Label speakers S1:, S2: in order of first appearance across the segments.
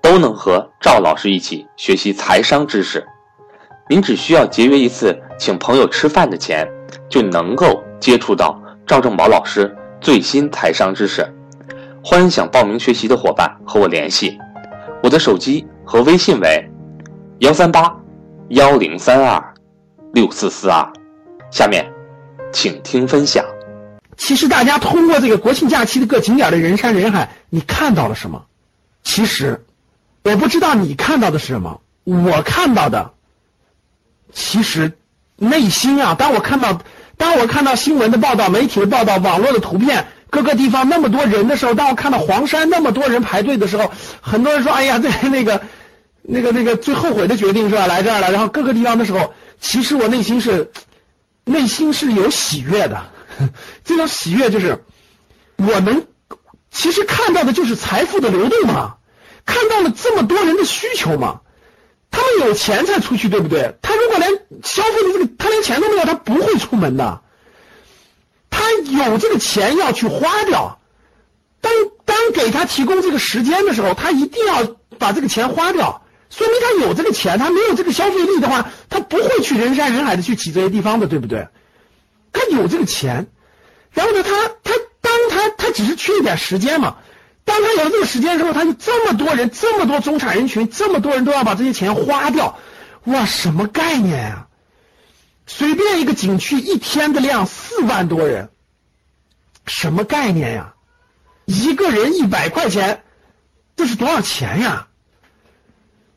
S1: 都能和赵老师一起学习财商知识，您只需要节约一次请朋友吃饭的钱，就能够接触到赵正宝老师最新财商知识。欢迎想报名学习的伙伴和我联系，我的手机和微信为幺三八幺零三二六四四二。下面，请听分享。
S2: 其实大家通过这个国庆假期的各景点的人山人海，你看到了什么？其实。我不知道你看到的是什么，我看到的，其实内心啊，当我看到，当我看到新闻的报道、媒体的报道、网络的图片，各个地方那么多人的时候，当我看到黄山那么多人排队的时候，很多人说：“哎呀，这那个，那个那个最后悔的决定是吧？来这儿了。”然后各个地方的时候，其实我内心是，内心是有喜悦的，这种喜悦就是我能，其实看到的就是财富的流动嘛。看到了这么多人的需求嘛？他们有钱才出去，对不对？他如果连消费的这个，他连钱都没有，他不会出门的。他有这个钱要去花掉，当当给他提供这个时间的时候，他一定要把这个钱花掉，说明他有这个钱。他没有这个消费力的话，他不会去人山人海的去挤这些地方的，对不对？他有这个钱，然后呢，他他当他他只是缺一点时间嘛。当他有这个时间之后，他就这么多人，这么多中产人群，这么多人都要把这些钱花掉，哇，什么概念呀？随便一个景区一天的量四万多人，什么概念呀？一个人一百块钱，这是多少钱呀？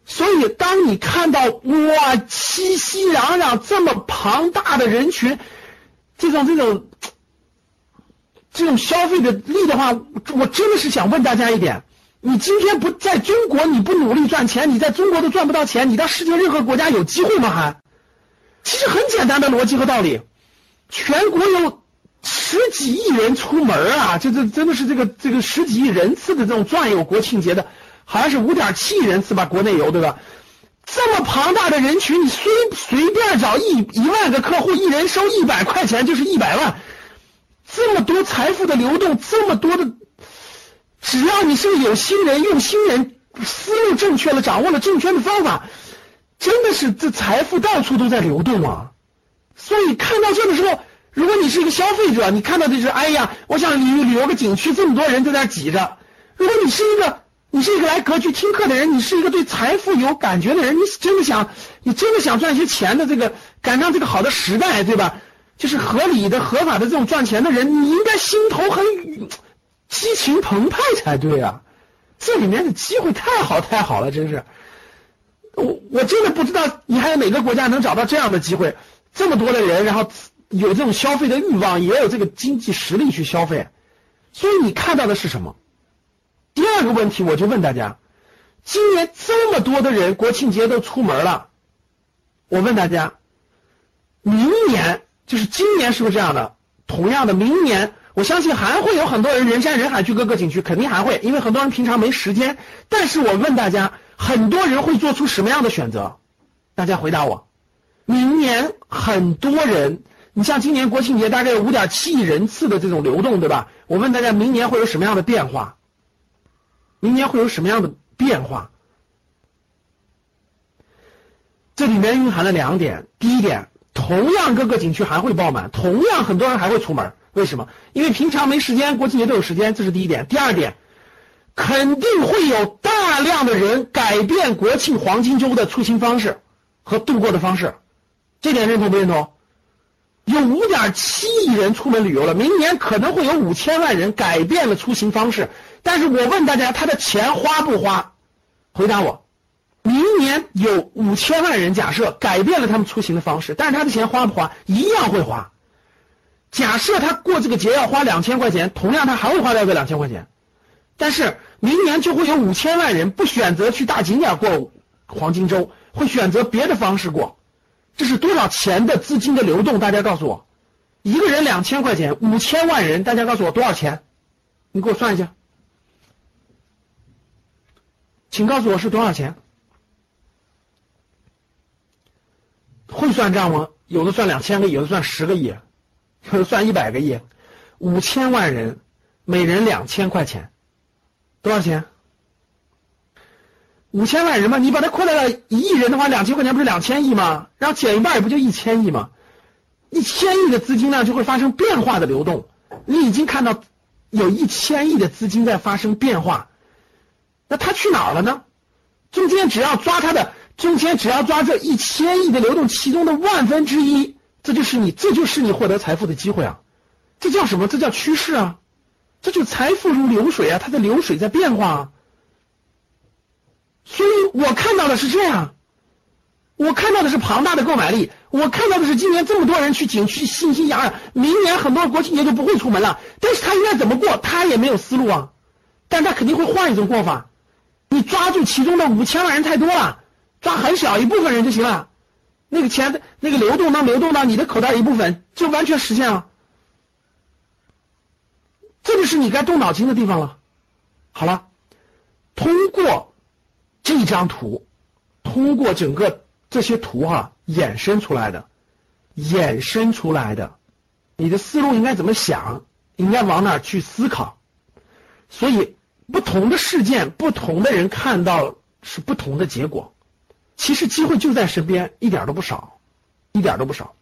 S2: 所以，当你看到哇，熙熙攘攘这么庞大的人群，这种这种。这种消费的力的话，我真的是想问大家一点：你今天不在中国，你不努力赚钱，你在中国都赚不到钱，你到世界任何国家有机会吗？还，其实很简单的逻辑和道理，全国有十几亿人出门啊，这这真的是这个这个十几亿人次的这种转悠国庆节的，好像是五点七亿人次吧，国内游对吧？这么庞大的人群，你随随便找一一万个客户，一人收一百块钱，就是一百万。这么多财富的流动，这么多的，只要你是个有心人、用心人，思路正确了，掌握了正确的方法，真的是这财富到处都在流动啊！所以看到这的时候，如果你是一个消费者，你看到的是，哎呀，我想旅旅游个景区，这么多人在那挤着。如果你是一个，你是一个来格局听课的人，你是一个对财富有感觉的人，你真的想，你真的想赚些钱的这个，赶上这个好的时代，对吧？就是合理的、合法的这种赚钱的人，你应该心头很激情澎湃才对啊！这里面的机会太好太好了，真是，我我真的不知道你还有哪个国家能找到这样的机会，这么多的人，然后有这种消费的欲望，也有这个经济实力去消费，所以你看到的是什么？第二个问题，我就问大家：今年这么多的人国庆节都出门了，我问大家，明年？就是今年是不是这样的？同样的，明年我相信还会有很多人人山人海去各个景区，肯定还会，因为很多人平常没时间。但是我问大家，很多人会做出什么样的选择？大家回答我。明年很多人，你像今年国庆节大概有五点七亿人次的这种流动，对吧？我问大家，明年会有什么样的变化？明年会有什么样的变化？这里面蕴含了两点，第一点。同样，各个景区还会爆满，同样很多人还会出门。为什么？因为平常没时间，国庆节都有时间，这是第一点。第二点，肯定会有大量的人改变国庆黄金周的出行方式和度过的方式，这点认同不认同？有五点七亿人出门旅游了，明年可能会有五千万人改变了出行方式。但是我问大家，他的钱花不花？回答我。年有五千万人，假设改变了他们出行的方式，但是他的钱花不花？一样会花。假设他过这个节要花两千块钱，同样他还会花掉个两千块钱。但是明年就会有五千万人不选择去大景点过黄金周，会选择别的方式过。这是多少钱的资金的流动？大家告诉我，一个人两千块钱，五千万人，大家告诉我多少钱？你给我算一下，请告诉我是多少钱？会算账吗？有的算两千个亿，有的算十个亿，有的算一百个亿。五千万人，每人两千块钱，多少钱？五千万人嘛，你把它扩大到一亿人的话，两千块钱不是两千亿吗？然后减一半也不就一千亿吗？一千亿的资金量就会发生变化的流动。你已经看到有一千亿的资金在发生变化，那它去哪儿了呢？中间只要抓它的，中间只要抓这一千亿的流动其中的万分之一，这就是你，这就是你获得财富的机会啊！这叫什么？这叫趋势啊！这就财富如流水啊，它的流水在变化啊。所以我看到的是这样，我看到的是庞大的购买力，我看到的是今年这么多人去景区欣欣洋洋，明年很多国庆节就不会出门了。但是他应该怎么过，他也没有思路啊，但他肯定会换一种过法。你抓住其中的五千万人太多了，抓很小一部分人就行了，那个钱的那个流动能流动到你的口袋一部分，就完全实现了。这就是你该动脑筋的地方了。好了，通过。这张图，通过整个这些图哈衍生出来的，衍生出来的，你的思路应该怎么想？应该往哪去思考？所以，不同的事件，不同的人看到是不同的结果。其实机会就在身边，一点都不少，一点都不少。